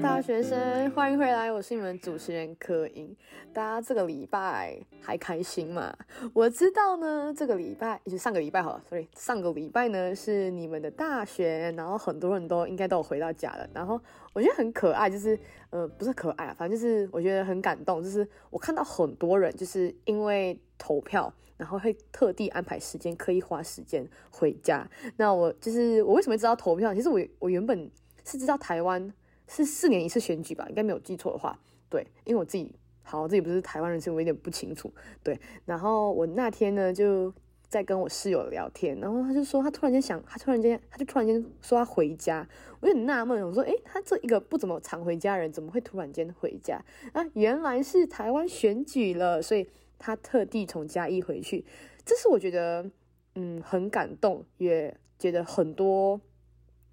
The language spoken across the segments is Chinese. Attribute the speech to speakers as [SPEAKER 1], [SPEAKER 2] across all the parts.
[SPEAKER 1] 大学生，欢迎回来，我是你们主持人柯英。大家这个礼拜还开心吗？我知道呢，这个礼拜也就上个礼拜好了，sorry，上个礼拜呢是你们的大学，然后很多人都应该都有回到家了。然后我觉得很可爱，就是呃，不是可爱啊，反正就是我觉得很感动，就是我看到很多人就是因为投票，然后会特地安排时间，刻意花时间回家。那我就是我为什么知道投票？其实我我原本是知道台湾。是四年一次选举吧，应该没有记错的话，对，因为我自己好，我自己不是台湾人，所以我有点不清楚，对。然后我那天呢，就在跟我室友聊天，然后他就说他突然间想，他突然间他就突然间说他回家，我就很纳闷，我说，诶，他这一个不怎么常回家人，怎么会突然间回家？啊，原来是台湾选举了，所以他特地从嘉义回去，这是我觉得嗯很感动，也觉得很多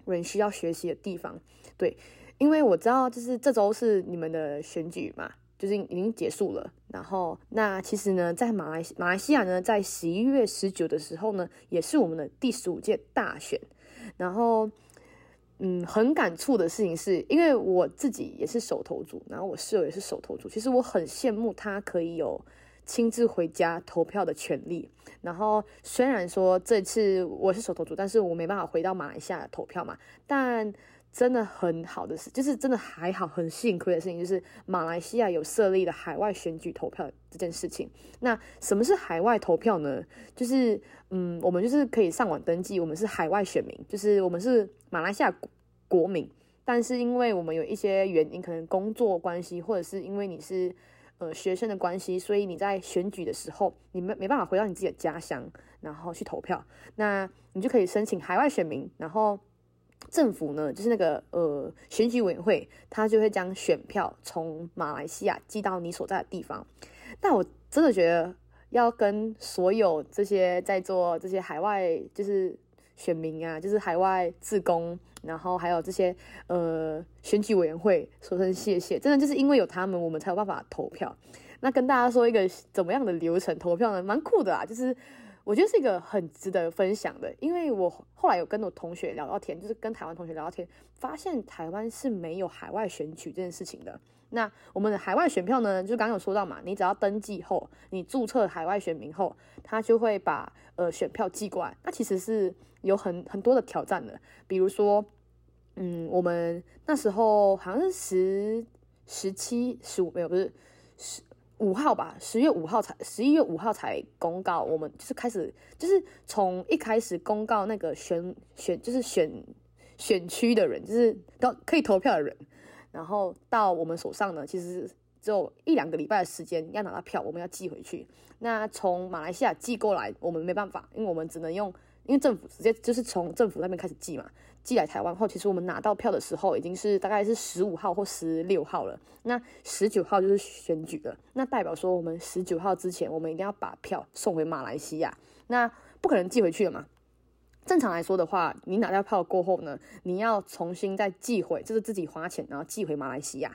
[SPEAKER 1] 人需要学习的地方，对。因为我知道，就是这周是你们的选举嘛，就是已经结束了。然后，那其实呢，在马来马来西亚呢，在十一月十九的时候呢，也是我们的第十五届大选。然后，嗯，很感触的事情是，因为我自己也是手投族，然后我室友也是手投族。其实我很羡慕他可以有亲自回家投票的权利。然后，虽然说这次我是手投族，但是我没办法回到马来西亚投票嘛，但。真的很好的事，就是真的还好，很幸亏的事情，就是马来西亚有设立了海外选举投票这件事情。那什么是海外投票呢？就是嗯，我们就是可以上网登记，我们是海外选民，就是我们是马来西亚国民，但是因为我们有一些原因，可能工作关系，或者是因为你是呃学生的关系，所以你在选举的时候，你没没办法回到你自己的家乡，然后去投票，那你就可以申请海外选民，然后。政府呢，就是那个呃选举委员会，他就会将选票从马来西亚寄到你所在的地方。但我真的觉得要跟所有这些在做这些海外就是选民啊，就是海外志工，然后还有这些呃选举委员会说声谢谢。真的就是因为有他们，我们才有办法投票。那跟大家说一个怎么样的流程投票呢？蛮酷的啊，就是。我觉得是一个很值得分享的，因为我后来有跟我同学聊聊天，就是跟台湾同学聊聊天，发现台湾是没有海外选举这件事情的。那我们的海外选票呢，就刚刚有说到嘛，你只要登记后，你注册海外选民后，他就会把呃选票寄过来。那其实是有很很多的挑战的，比如说，嗯，我们那时候好像是十十七十五没有，不是十。五号吧，十月五号才，十一月五号才公告。我们就是开始，就是从一开始公告那个选选，就是选选区的人，就是都可以投票的人，然后到我们手上呢，其实只有一两个礼拜的时间要拿到票，我们要寄回去。那从马来西亚寄过来，我们没办法，因为我们只能用。因为政府直接就是从政府那边开始寄嘛，寄来台湾后，其实我们拿到票的时候已经是大概是十五号或十六号了。那十九号就是选举了，那代表说我们十九号之前，我们一定要把票送回马来西亚。那不可能寄回去了嘛？正常来说的话，你拿到票过后呢，你要重新再寄回，就是自己花钱然后寄回马来西亚。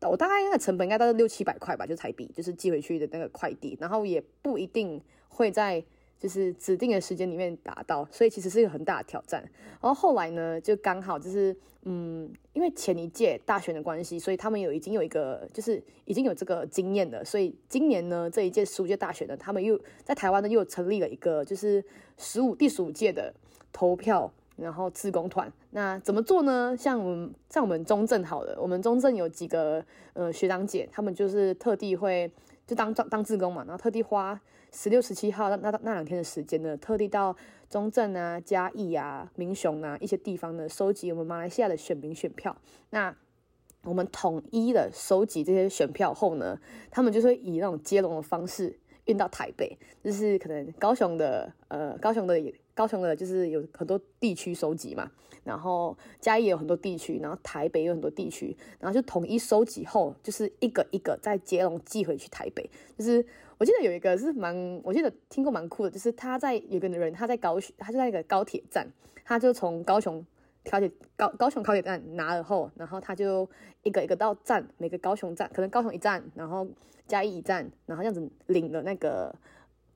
[SPEAKER 1] 我大概那个成本应该都是六七百块吧，就台币，就是寄回去的那个快递，然后也不一定会在。就是指定的时间里面达到，所以其实是一个很大的挑战。然后后来呢，就刚好就是，嗯，因为前一届大选的关系，所以他们有已经有一个，就是已经有这个经验了。所以今年呢，这一届十五届大选呢，他们又在台湾呢又成立了一个，就是十五第十五届的投票，然后志工团。那怎么做呢？像我们像我们中正好了，我们中正有几个呃学长姐，他们就是特地会。就当当当志工嘛，然后特地花十六、十七号那那那两天的时间呢，特地到中正啊、嘉义啊、民雄啊一些地方呢，收集我们马来西亚的选民选票。那我们统一的收集这些选票后呢，他们就会以那种接龙的方式运到台北，就是可能高雄的呃高雄的。高雄的就是有很多地区收集嘛，然后嘉义也有很多地区，然后台北有很多地区，然后就统一收集后，就是一个一个再接龙寄回去台北。就是我记得有一个是蛮，我记得听过蛮酷的，就是他在有个人他在高雄，他就在一个高铁站，他就从高雄高铁高高雄高铁站拿了后，然后他就一个一个到站，每个高雄站可能高雄一站，然后嘉义一站，然后这样子领了那个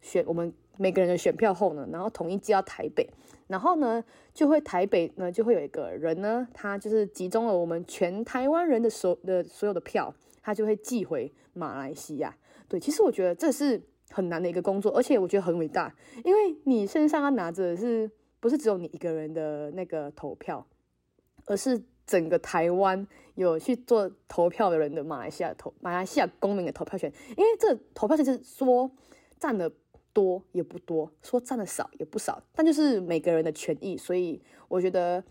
[SPEAKER 1] 选我们。每个人的选票后呢，然后统一寄到台北，然后呢就会台北呢就会有一个人呢，他就是集中了我们全台湾人的所的所有的票，他就会寄回马来西亚。对，其实我觉得这是很难的一个工作，而且我觉得很伟大，因为你身上要拿着的是不是只有你一个人的那个投票，而是整个台湾有去做投票的人的马来西亚投马来西亚公民的投票权，因为这投票权是说占了。多也不多，说占的少也不少，但就是每个人的权益，所以我觉得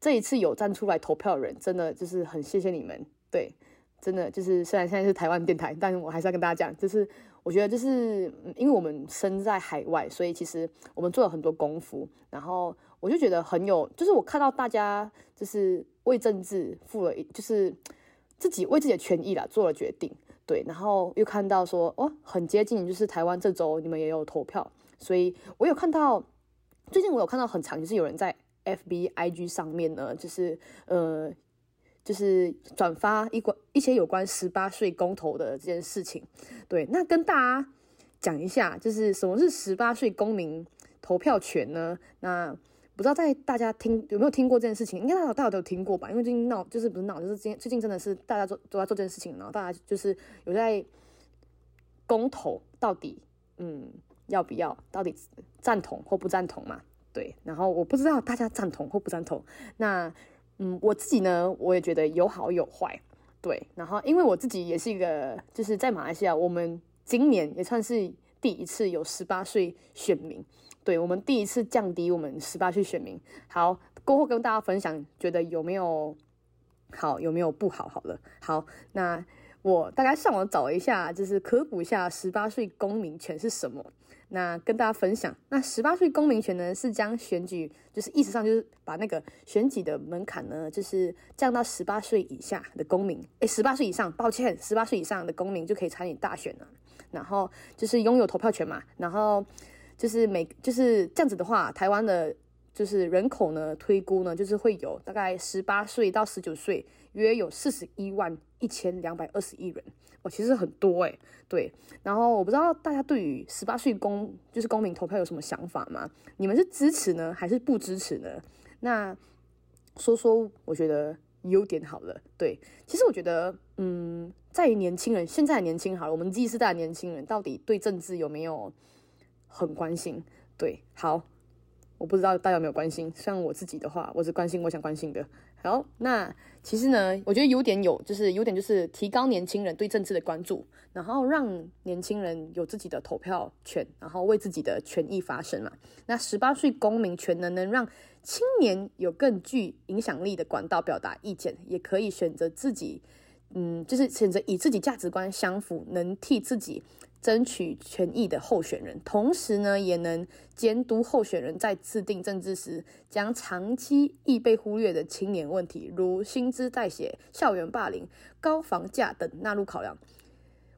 [SPEAKER 1] 这一次有站出来投票的人，真的就是很谢谢你们。对，真的就是虽然现在是台湾电台，但是我还是要跟大家讲，就是我觉得就是因为我们身在海外，所以其实我们做了很多功夫，然后我就觉得很有，就是我看到大家就是为政治负了，就是自己为自己的权益啦做了决定。对，然后又看到说，哦，很接近，就是台湾这周你们也有投票，所以我有看到，最近我有看到很常，就是有人在 FB、IG 上面呢，就是呃，就是转发一关一些有关十八岁公投的这件事情。对，那跟大家讲一下，就是什么是十八岁公民投票权呢？那不知道在大家听有没有听过这件事情？应该大大家都有听过吧？因为最近闹就是不是闹，就是最近最近真的是大家都都在做这件事情，然后大家就是有在公投到底嗯要不要，到底赞同或不赞同嘛？对，然后我不知道大家赞同或不赞同。那嗯我自己呢，我也觉得有好有坏。对，然后因为我自己也是一个就是在马来西亚，我们今年也算是第一次有十八岁选民。对，我们第一次降低我们十八岁选民。好，过后跟大家分享，觉得有没有好，有没有不好？好了，好，那我大概上网找一下，就是科普一下十八岁公民权是什么。那跟大家分享，那十八岁公民权呢，是将选举，就是意思上就是把那个选举的门槛呢，就是降到十八岁以下的公民，诶，十八岁以上，抱歉，十八岁以上的公民就可以参与大选了。然后就是拥有投票权嘛，然后。就是每就是这样子的话，台湾的就是人口呢，推估呢，就是会有大概十八岁到十九岁，约有四十一万一千两百二十一人，哦，其实很多诶。对。然后我不知道大家对于十八岁公就是公民投票有什么想法吗？你们是支持呢，还是不支持呢？那说说我觉得优点好了。对，其实我觉得，嗯，在于年轻人，现在年轻好了，我们 Z 世代的年轻人到底对政治有没有？很关心，对，好，我不知道大家有没有关心。像我自己的话，我是关心我想关心的。好，那其实呢，我觉得优点有，就是优点就是提高年轻人对政治的关注，然后让年轻人有自己的投票权，然后为自己的权益发声嘛。那十八岁公民权能，能让青年有更具影响力的管道表达意见，也可以选择自己，嗯，就是选择以自己价值观相符，能替自己。争取权益的候选人，同时呢，也能监督候选人在制定政治时，将长期易被忽略的青年问题，如薪资代写、校园霸凌、高房价等纳入考量，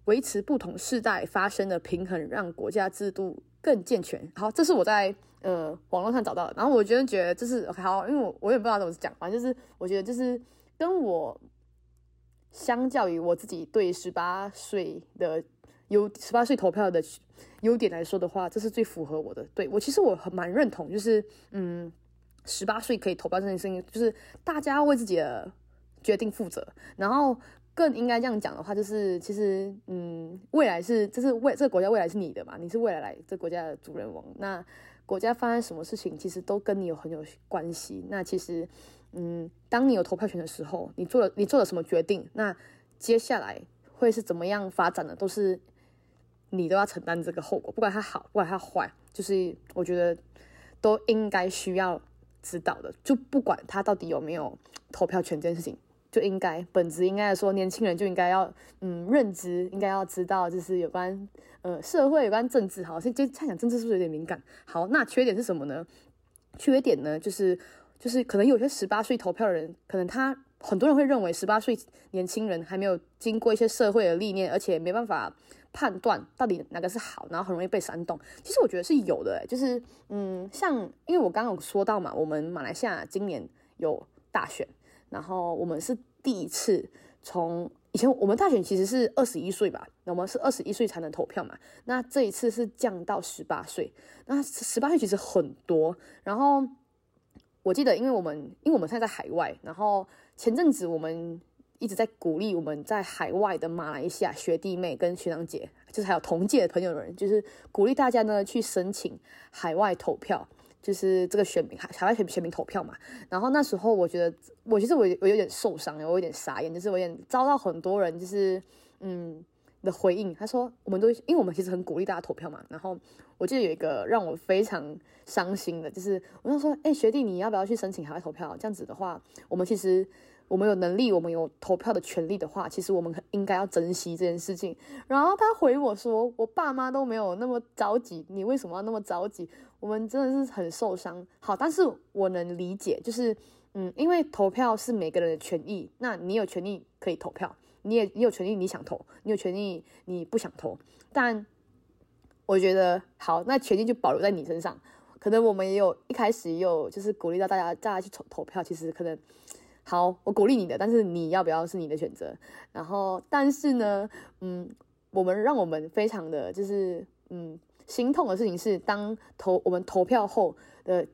[SPEAKER 1] 维持不同世代发生的平衡，让国家制度更健全。好，这是我在呃网络上找到的，然后我觉得觉得这是好，因为我我也不知道怎么讲，反正就是我觉得就是跟我相较于我自己对十八岁的。优十八岁投票的优点来说的话，这是最符合我的。对，我其实我很蛮认同，就是嗯，十八岁可以投票这件事情，就是大家为自己的决定负责。然后更应该这样讲的话，就是其实嗯，未来是这是未这个国家未来是你的嘛，你是未来来这国家的主人翁。那国家发生什么事情，其实都跟你有很有关系。那其实嗯，当你有投票权的时候，你做了你做了什么决定，那接下来会是怎么样发展的，都是。你都要承担这个后果，不管它好，不管它坏，就是我觉得都应该需要知道的。就不管他到底有没有投票权这件事情，就应该本质应该说，年轻人就应该要嗯认知，应该要知道，就是有关呃社会有关政治。好，先就猜想政治是不是有点敏感？好，那缺点是什么呢？缺点呢，就是就是可能有些十八岁投票的人，可能他很多人会认为十八岁年轻人还没有经过一些社会的历练，而且没办法。判断到底哪个是好，然后很容易被煽动。其实我觉得是有的，就是嗯，像因为我刚刚有说到嘛，我们马来西亚今年有大选，然后我们是第一次从以前我们大选其实是二十一岁吧，那我们是二十一岁才能投票嘛。那这一次是降到十八岁，那十八岁其实很多。然后我记得，因为我们因为我们现在在海外，然后前阵子我们一直在鼓励我们在海外的马来西亚学弟妹跟学长姐，就是还有同届的朋友的人，就是鼓励大家呢去申请海外投票。就是这个选民海海外选选民投票嘛，然后那时候我觉得，我其实我我有点受伤，我有点傻眼，就是我有点遭到很多人就是嗯的回应。他说，我们都因为我们其实很鼓励大家投票嘛，然后我记得有一个让我非常伤心的，就是我就说，哎，学弟你要不要去申请海外投票？这样子的话，我们其实。我们有能力，我们有投票的权利的话，其实我们应该要珍惜这件事情。然后他回我说：“我爸妈都没有那么着急，你为什么要那么着急？”我们真的是很受伤。好，但是我能理解，就是嗯，因为投票是每个人的权益，那你有权利可以投票，你也你有权利你想投，你有权利你不想投。但我觉得好，那权利就保留在你身上。可能我们也有一开始也有就是鼓励到大家大家去投投票，其实可能。好，我鼓励你的，但是你要不要是你的选择。然后，但是呢，嗯，我们让我们非常的就是嗯心痛的事情是，当投我们投票后的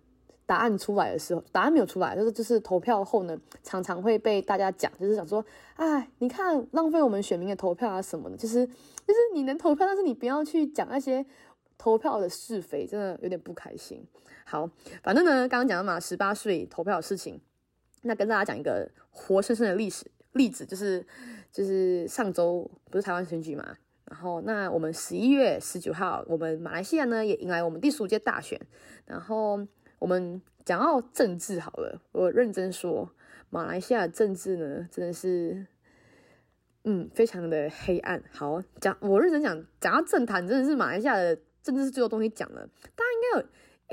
[SPEAKER 1] 答案出来的时候，答案没有出来，就是就是投票后呢，常常会被大家讲，就是想说，哎，你看浪费我们选民的投票啊什么的，就是就是你能投票，但是你不要去讲那些投票的是非，真的有点不开心。好，反正呢，刚刚讲的嘛，十八岁投票的事情。那跟大家讲一个活生生的历史例子，就是就是上周不是台湾选举嘛，然后那我们十一月十九号，我们马来西亚呢也迎来我们第十五届大选，然后我们讲到政治好了，我认真说，马来西亚政治呢真的是，嗯，非常的黑暗。好，讲我认真讲，讲到政坛，真的是马来西亚的政治是最多东西讲了，大家应该有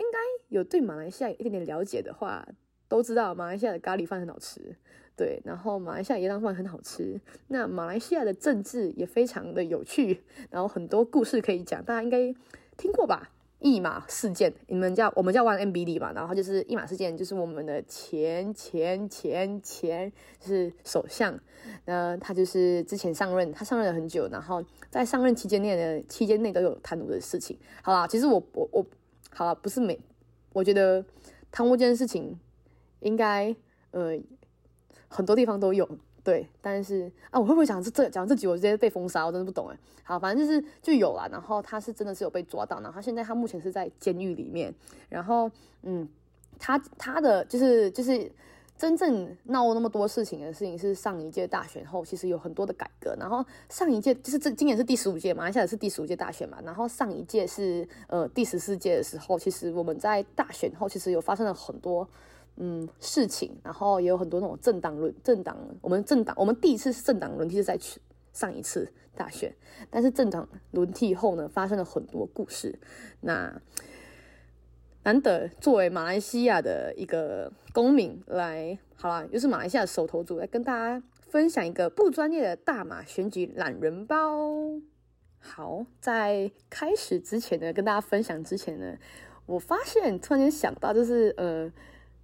[SPEAKER 1] 应该有对马来西亚有一点点了解的话。都知道马来西亚的咖喱饭很好吃，对，然后马来西亚椰浆饭很好吃。那马来西亚的政治也非常的有趣，然后很多故事可以讲，大家应该听过吧？一马事件，你们叫我们叫 One MBD 嘛，然后就是一马事件，就是我们的前前前前就是首相，那他就是之前上任，他上任了很久，然后在上任期间内的期间内都有贪污的事情。好啦，其实我我我，好啦，不是每，我觉得贪污这件事情。应该呃很多地方都有对，但是啊，我会不会讲这这讲这句我直接被封杀？我真的不懂哎。好，反正就是就有了，然后他是真的是有被抓到，然后他现在他目前是在监狱里面，然后嗯，他他的就是就是真正闹那么多事情的事情是上一届大选后，其实有很多的改革，然后上一届就是这今年是第十五届，马来西亚是第十五届大选嘛，然后上一届是呃第十四届的时候，其实我们在大选后其实有发生了很多。嗯，事情，然后也有很多那种政党轮政党，我们政党我们第一次是政党轮替是在上一次大选，但是政党轮替后呢，发生了很多故事。那难得作为马来西亚的一个公民来，好啦，又是马来西亚的首投族，来跟大家分享一个不专业的大马选举懒人包。好，在开始之前呢，跟大家分享之前呢，我发现突然间想到，就是呃。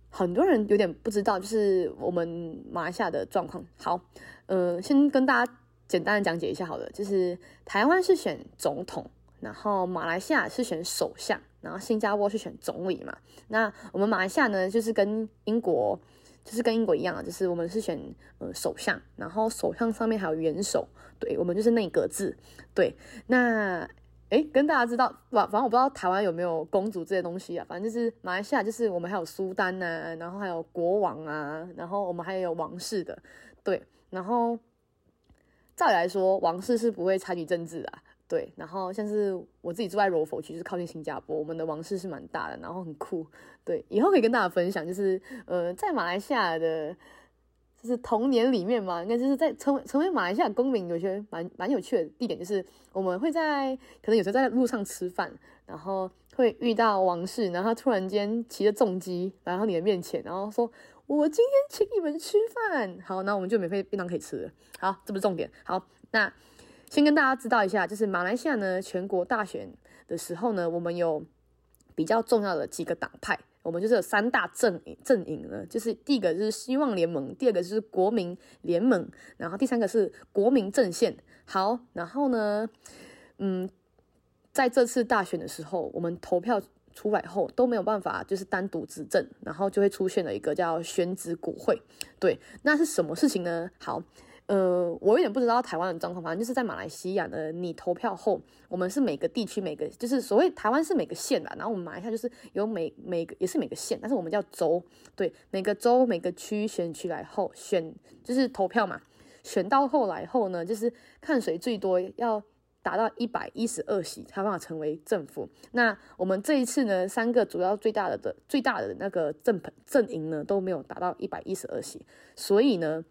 [SPEAKER 1] 很多人有点不知道，就是我们马来西亚的状况。好，呃，先跟大家简单的讲解一下好了。就是台湾是选总统，然后马来西亚是选首相，然后新加坡是选总理嘛。那我们马来西亚呢，就是跟英国，就是跟英国一样，就是我们是选呃首相，然后首相上面还有元首，对，我们就是内阁制。对，那。哎，跟大家知道，反反正我不知道台湾有没有公主这些东西啊。反正就是马来西亚，就是我们还有苏丹呐、然后还有国王啊，然后我们还有王室的，对。然后照理来说，王室是不会参与政治的，对。然后像是我自己住在柔佛区，就是靠近新加坡，我们的王室是蛮大的，然后很酷，对。以后可以跟大家分享，就是呃，在马来西亚的。是童年里面嘛，应该就是在成为成为马来西亚公民，有些蛮蛮有趣的地点，就是我们会在可能有时候在路上吃饭，然后会遇到王室，然后他突然间骑着重机来到你的面前，然后说：“我今天请你们吃饭。”好，那我们就免费便当可以吃了。好，这不是重点。好，那先跟大家知道一下，就是马来西亚呢，全国大选的时候呢，我们有比较重要的几个党派。我们就是有三大阵营阵营呢，就是第一个是希望联盟，第二个是国民联盟，然后第三个是国民阵线。好，然后呢，嗯，在这次大选的时候，我们投票出来后都没有办法，就是单独执政，然后就会出现了一个叫选举国会。对，那是什么事情呢？好。呃，我有点不知道台湾的状况，反正就是在马来西亚呢，你投票后，我们是每个地区每个，就是所谓台湾是每个县啦，然后我们马来西亚就是有每每个也是每个县，但是我们叫州，对，每个州每个区选区来后选就是投票嘛，选到后来后呢，就是看谁最多要达到一百一十二席才办法成为政府。那我们这一次呢，三个主要最大的的最大的那个政阵营呢都没有达到一百一十二席，所以呢。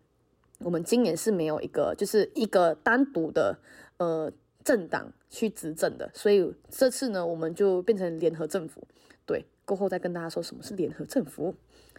[SPEAKER 1] 我们今年是没有一个，就是一个单独的呃政党去执政的，所以这次呢，我们就变成联合政府。对，过后再跟大家说什么是联合政府。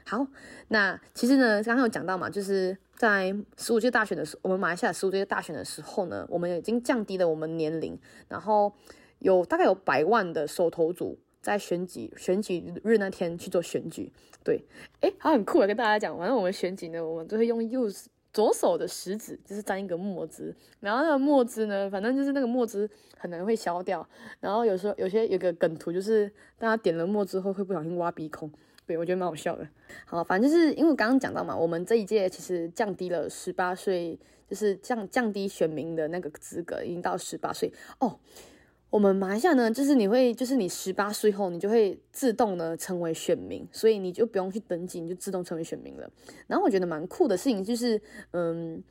[SPEAKER 1] 好，那其实呢，刚刚有讲到嘛，就是在十五届大选的时候，我们马来西亚十五届大选的时候呢，我们已经降低了我们年龄，然后有大概有百万的手投族在选举选举日那天去做选举。对，诶，好，很酷啊，跟大家讲，反正我们选举呢，我们都会用 use。左手的食指就是沾一个墨汁，然后那个墨汁呢，反正就是那个墨汁很难会消掉。然后有时候有些有个梗图，就是大家点了墨之后会不小心挖鼻孔，对，我觉得蛮好笑的。好，反正就是因为刚刚讲到嘛，我们这一届其实降低了十八岁，就是降降低选民的那个资格，已经到十八岁哦。我们马来西亚呢，就是你会，就是你十八岁后，你就会自动的成为选民，所以你就不用去登记，你就自动成为选民了。然后我觉得蛮酷的事情就是，嗯，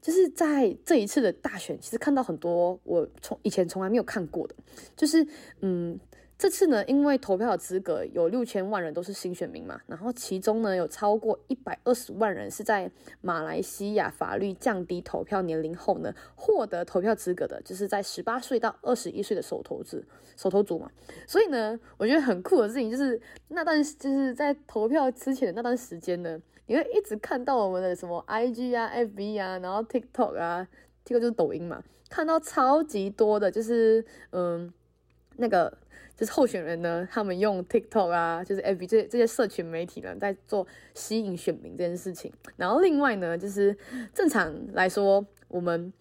[SPEAKER 1] 就是在这一次的大选，其实看到很多我从以前从来没有看过的，就是嗯。这次呢，因为投票的资格有六千万人都是新选民嘛，然后其中呢有超过一百二十万人是在马来西亚法律降低投票年龄后呢获得投票资格的，就是在十八岁到二十一岁的首投制首投族嘛。所以呢，我觉得很酷的事情就是那段就是在投票之前的那段时间呢，你会一直看到我们的什么 IG 啊、FB 啊，然后 TikTok 啊，TikTok 就是抖音嘛，看到超级多的，就是嗯那个。就是候选人呢，他们用 TikTok 啊，就是 FB 这这些社群媒体呢，在做吸引选民这件事情。然后另外呢，就是正常来说，我们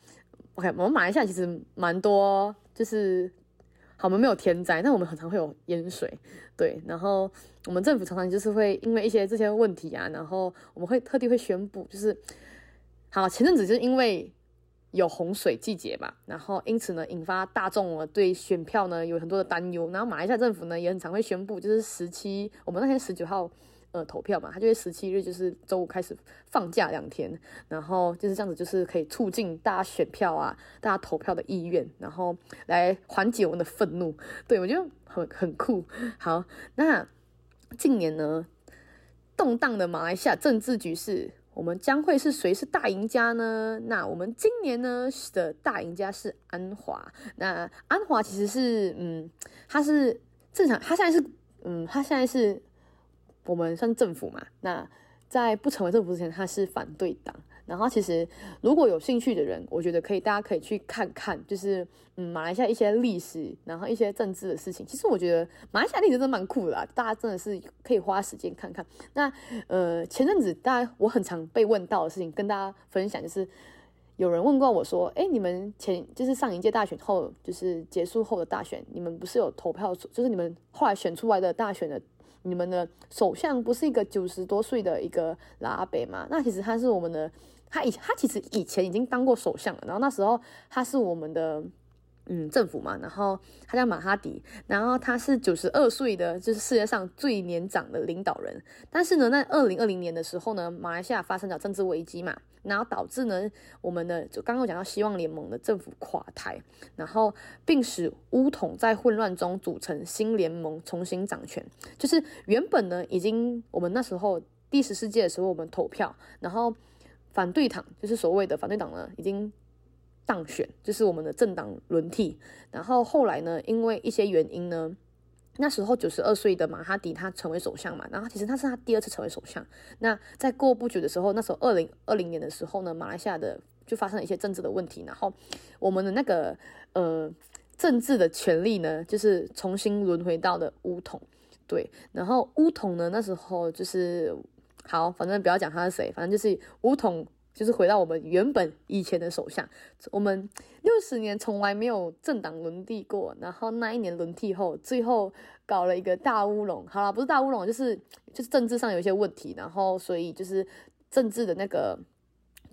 [SPEAKER 1] OK，我们马来西亚其实蛮多，就是好，我们没有天灾，但我们很常会有淹水，对。然后我们政府常常就是会因为一些这些问题啊，然后我们会特地会宣布，就是好，前阵子就是因为。有洪水季节嘛，然后因此呢，引发大众啊对选票呢有很多的担忧。然后马来西亚政府呢也很常会宣布，就是十七，我们那天十九号呃投票嘛，他就会十七日就是周五开始放假两天，然后就是这样子，就是可以促进大家选票啊，大家投票的意愿，然后来缓解我们的愤怒。对，我觉得很很酷。好，那近年呢动荡的马来西亚政治局势。我们将会是谁是大赢家呢？那我们今年呢的大赢家是安华。那安华其实是，嗯，他是正常，他现在是，嗯，他现在是我们算政府嘛。那在不成为政府之前，他是反对党。然后其实如果有兴趣的人，我觉得可以，大家可以去看看，就是嗯，马来西亚一些历史，然后一些政治的事情。其实我觉得马来西亚历史真的蛮酷的啦，大家真的是可以花时间看看。那呃，前阵子大家我很常被问到的事情，跟大家分享，就是有人问过我说，哎，你们前就是上一届大选后，就是结束后的大选，你们不是有投票，就是你们后来选出来的大选的。你们的首相不是一个九十多岁的一个拉阿伯吗？那其实他是我们的，他以他其实以前已经当过首相了，然后那时候他是我们的。嗯，政府嘛，然后他叫马哈迪，然后他是九十二岁的，就是世界上最年长的领导人。但是呢，在二零二零年的时候呢，马来西亚发生了政治危机嘛，然后导致呢，我们的就刚刚讲到希望联盟的政府垮台，然后并使巫统在混乱中组成新联盟重新掌权。就是原本呢，已经我们那时候第十四届的时候，我们投票，然后反对党就是所谓的反对党呢，已经。当选就是我们的政党轮替，然后后来呢，因为一些原因呢，那时候九十二岁的马哈迪他成为首相嘛，然后其实他是他第二次成为首相。那在过不久的时候，那时候二零二零年的时候呢，马来西亚的就发生了一些政治的问题，然后我们的那个呃政治的权力呢，就是重新轮回到了巫统。对，然后巫统呢，那时候就是好，反正不要讲他是谁，反正就是巫统，就是回到我们原本以前的首相。我们六十年从来没有政党轮替过，然后那一年轮替后，最后搞了一个大乌龙。好啦，不是大乌龙，就是就是政治上有一些问题，然后所以就是政治的那个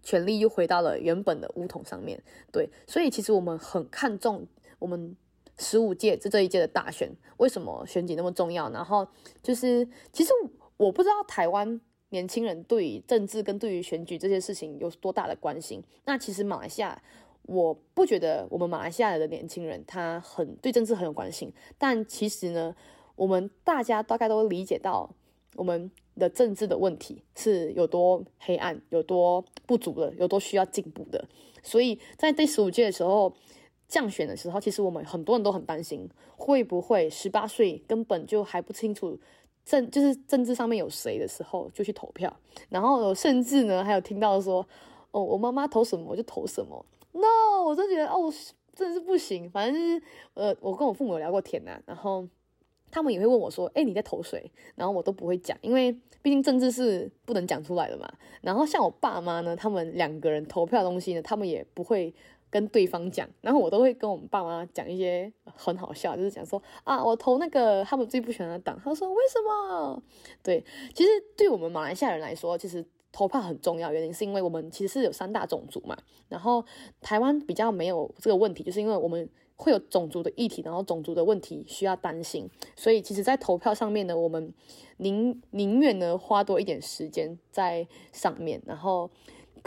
[SPEAKER 1] 权力又回到了原本的乌统上面。对，所以其实我们很看重我们。十五届这这一届的大选，为什么选举那么重要？然后就是，其实我不知道台湾年轻人对于政治跟对于选举这些事情有多大的关心。那其实马来西亚，我不觉得我们马来西亚的年轻人他很对政治很有关心。但其实呢，我们大家大概都理解到我们的政治的问题是有多黑暗、有多不足的、有多需要进步的。所以在第十五届的时候。降选的时候，其实我们很多人都很担心，会不会十八岁根本就还不清楚政，就是政治上面有谁的时候就去投票，然后甚至呢还有听到说，哦，我妈妈投什么我就投什么，no，我真觉得哦，真的是不行，反正就是呃，我跟我父母聊过天呐、然后他们也会问我说，哎，你在投谁？然后我都不会讲，因为毕竟政治是不能讲出来的嘛。然后像我爸妈呢，他们两个人投票的东西呢，他们也不会。跟对方讲，然后我都会跟我们爸妈讲一些很好笑，就是讲说啊，我投那个他们最不喜欢的党。他说为什么？对，其实对我们马来西亚人来说，其实投票很重要，原因是因为我们其实是有三大种族嘛。然后台湾比较没有这个问题，就是因为我们会有种族的议题，然后种族的问题需要担心，所以其实，在投票上面呢，我们宁宁愿呢花多一点时间在上面，然后。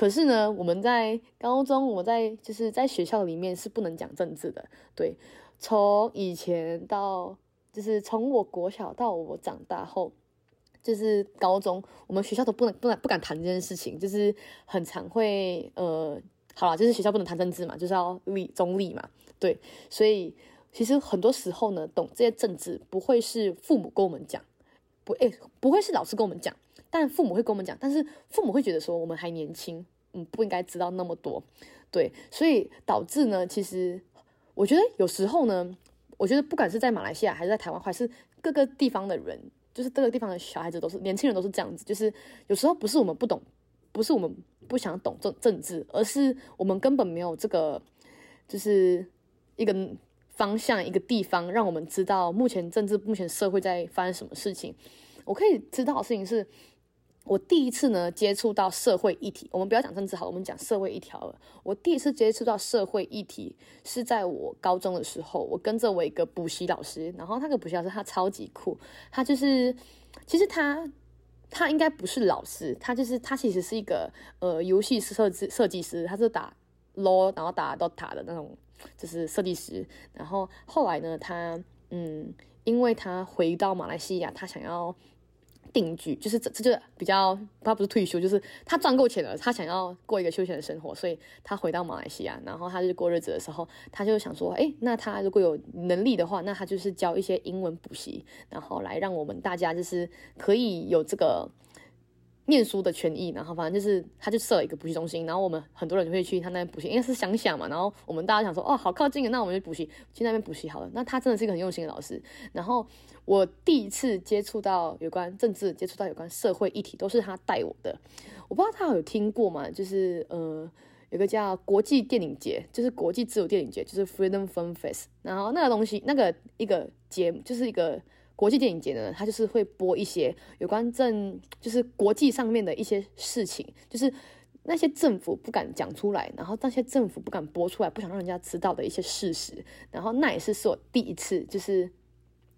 [SPEAKER 1] 可是呢，我们在高中，我在就是在学校里面是不能讲政治的。对，从以前到就是从我国小到我长大后，就是高中，我们学校都不能不能不敢谈这件事情，就是很常会呃，好啦，就是学校不能谈政治嘛，就是要立中立嘛。对，所以其实很多时候呢，懂这些政治不会是父母跟我们讲，不，诶，不会是老师跟我们讲。但父母会跟我们讲，但是父母会觉得说我们还年轻，嗯，不应该知道那么多，对，所以导致呢，其实我觉得有时候呢，我觉得不管是在马来西亚还是在台湾，还是各个地方的人，就是各个地方的小孩子都是年轻人都是这样子，就是有时候不是我们不懂，不是我们不想懂政政治，而是我们根本没有这个，就是一个方向一个地方让我们知道目前政治目前社会在发生什么事情。我可以知道的事情是。我第一次呢接触到社会议题，我们不要讲政治好，我们讲社会议题了。我第一次接触到社会议题是在我高中的时候，我跟着我一个补习老师，然后那个补习老师他超级酷，他就是其实他他应该不是老师，他就是他其实是一个呃游戏设计设计师，他是打 LOL 然后打 DOTA 的那种就是设计师，然后后来呢他嗯，因为他回到马来西亚，他想要。定居就是这这就比较他不是退休，就是他赚够钱了，他想要过一个休闲的生活，所以他回到马来西亚，然后他就过日子的时候，他就想说，哎，那他如果有能力的话，那他就是教一些英文补习，然后来让我们大家就是可以有这个。念书的权益，然后反正就是，他就设了一个补习中心，然后我们很多人就会去他那边补习，因为是乡下嘛，然后我们大家想说，哦，好靠近啊，那我们就补习，去那边补习好了。那他真的是一个很用心的老师。然后我第一次接触到有关政治，接触到有关社会议题，都是他带我的。我不知道他有听过吗？就是呃，有个叫国际电影节，就是国际自由电影节，就是 Freedom Film Fest。然后那个东西，那个一个节目，就是一个。国际电影节呢，它就是会播一些有关政，就是国际上面的一些事情，就是那些政府不敢讲出来，然后那些政府不敢播出来，不想让人家知道的一些事实。然后那也是是我第一次就是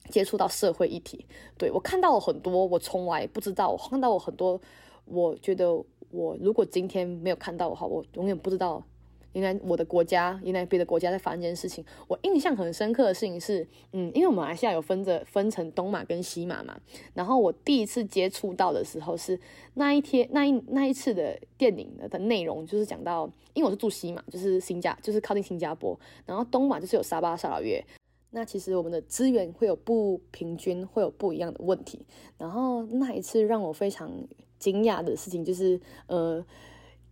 [SPEAKER 1] 接触到社会议题，对，我看到了很多我从来不知道，我看到了很多，我觉得我如果今天没有看到的话，我永远不知道。原来我的国家，原来别的国家在发生这件事情。我印象很深刻的事情是，嗯，因为我们马来西亚有分着分成东马跟西马嘛。然后我第一次接触到的时候是那一天那一那一次的电影的内容，就是讲到，因为我是住西马，就是新加，就是靠近新加坡。然后东马就是有沙巴、沙劳越。那其实我们的资源会有不平均，会有不一样的问题。然后那一次让我非常惊讶的事情就是，呃。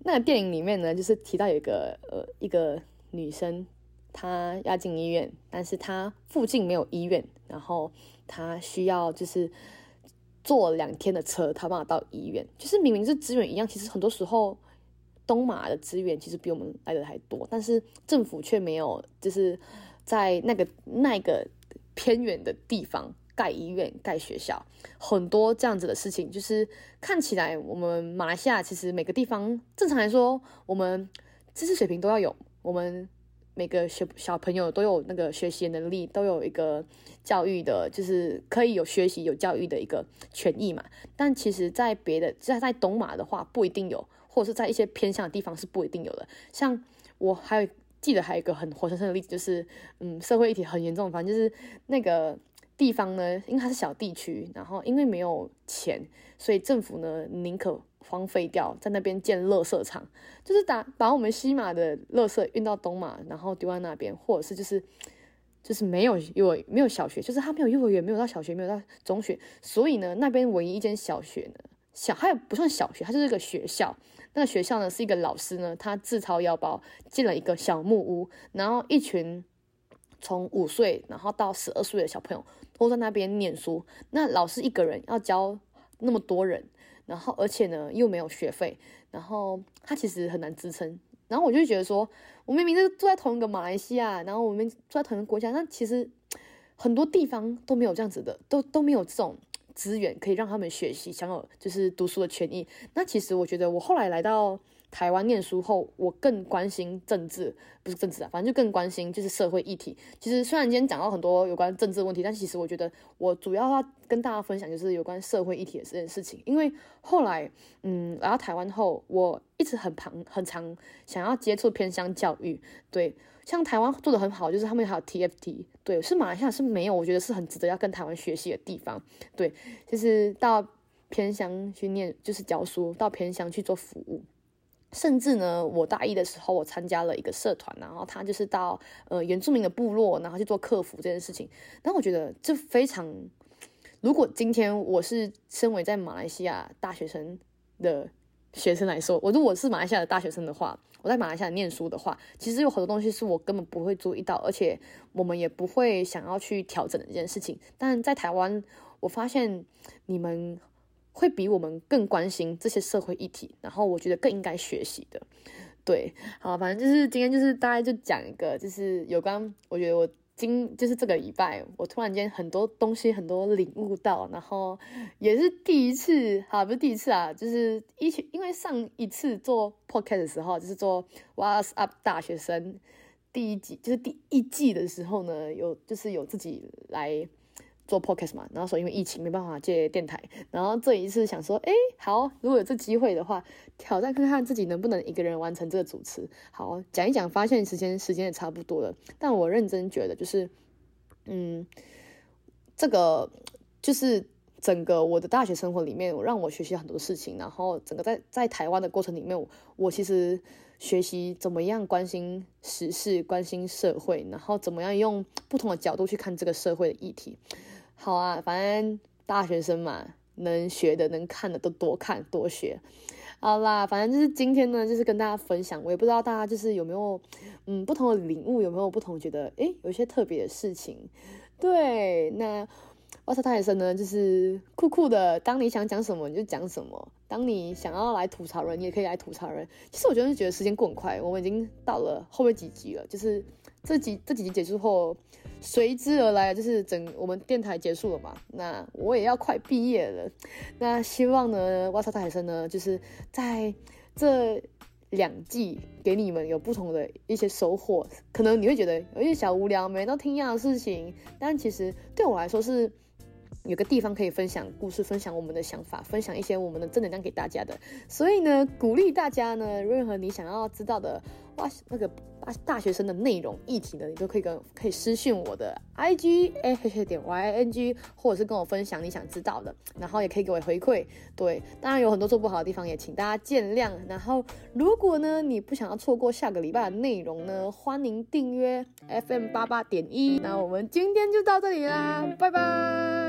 [SPEAKER 1] 那个电影里面呢，就是提到有一个呃一个女生，她要进医院，但是她附近没有医院，然后她需要就是坐两天的车，他办法到医院。就是明明是资源一样，其实很多时候东马的资源其实比我们来的还多，但是政府却没有就是在那个那个偏远的地方。盖医院、盖学校，很多这样子的事情，就是看起来我们马来西亚其实每个地方正常来说，我们知识水平都要有，我们每个小小朋友都有那个学习能力，都有一个教育的，就是可以有学习、有教育的一个权益嘛。但其实，在别的在在东马的话，不一定有，或者是在一些偏向的地方是不一定有的。像我还有记得还有一个很活生生的例子，就是嗯，社会议题很严重，反正就是那个。地方呢，因为它是小地区，然后因为没有钱，所以政府呢宁可荒废掉，在那边建垃圾场，就是打把我们西马的垃圾运到东马，然后丢在那边，或者是就是 就是没有幼儿没有小学，就是他没有幼儿园，没有到小学，没有到中学，所以呢，那边唯一一间小学呢，小还有不算小学，它就是个学校。那个学校呢是一个老师呢，他自掏腰包建了一个小木屋，然后一群。从五岁然后到十二岁的小朋友都在那边念书，那老师一个人要教那么多人，然后而且呢又没有学费，然后他其实很难支撑。然后我就觉得说，我明明是住在同一个马来西亚，然后我们住在同一个国家，那其实很多地方都没有这样子的，都都没有这种资源可以让他们学习，享有就是读书的权益。那其实我觉得我后来来到。台湾念书后，我更关心政治，不是政治啊，反正就更关心就是社会议题。其实虽然今天讲到很多有关政治问题，但其实我觉得我主要要跟大家分享就是有关社会议题的这件事情。因为后来，嗯，来到台湾后，我一直很旁很常想要接触偏乡教育。对，像台湾做的很好，就是他们还有 TFT，对，是马来西亚是没有，我觉得是很值得要跟台湾学习的地方。对，就是到偏乡去念，就是教书，到偏乡去做服务。甚至呢，我大一的时候，我参加了一个社团，然后他就是到呃原住民的部落，然后去做客服这件事情。但我觉得这非常，如果今天我是身为在马来西亚大学生的学生来说，我如果是马来西亚的大学生的话，我在马来西亚念书的话，其实有很多东西是我根本不会注意到，而且我们也不会想要去调整的这件事情。但在台湾，我发现你们。会比我们更关心这些社会议题，然后我觉得更应该学习的，对，好，反正就是今天就是大概就讲一个，就是有关，我觉得我今就是这个礼拜，我突然间很多东西很多领悟到，然后也是第一次，好，不是第一次啊，就是一起，因为上一次做 podcast 的时候，就是做 What's Up 大学生第一集，就是第一季的时候呢，有就是有自己来。做 podcast 嘛，然后说因为疫情没办法借电台，然后这一次想说，哎，好，如果有这机会的话，挑战看看自己能不能一个人完成这个主持。好，讲一讲，发现时间时间也差不多了，但我认真觉得就是，嗯，这个就是整个我的大学生活里面，让我学习很多事情，然后整个在在台湾的过程里面，我其实学习怎么样关心时事、关心社会，然后怎么样用不同的角度去看这个社会的议题。好啊，反正大学生嘛，能学的、能看的都多看多学。好啦，反正就是今天呢，就是跟大家分享。我也不知道大家就是有没有，嗯，不同的领悟，有没有不同觉得，诶，有一些特别的事情。对，那哇塞大学生呢，就是酷酷的。当你想讲什么，你就讲什么。当你想要来吐槽人，你也可以来吐槽人。其实我觉得是，觉得时间过很快，我们已经到了后面几集了，就是这几这几集结束后。随之而来就是整我们电台结束了嘛，那我也要快毕业了，那希望呢，哇塞大学生呢，就是在这两季给你们有不同的一些收获，可能你会觉得有点小无聊，每天都听一样的事情，但其实对我来说是。有个地方可以分享故事，分享我们的想法，分享一些我们的正能量给大家的。所以呢，鼓励大家呢，任何你想要知道的哇，那个大大学生的内容议题呢，你都可以跟可以私讯我的 I G A H 点 y n g，或者是跟我分享你想知道的，然后也可以给我回馈。对，当然有很多做不好的地方，也请大家见谅。然后，如果呢你不想要错过下个礼拜的内容呢，欢迎订阅 F M 八八点一。那我们今天就到这里啦，拜拜。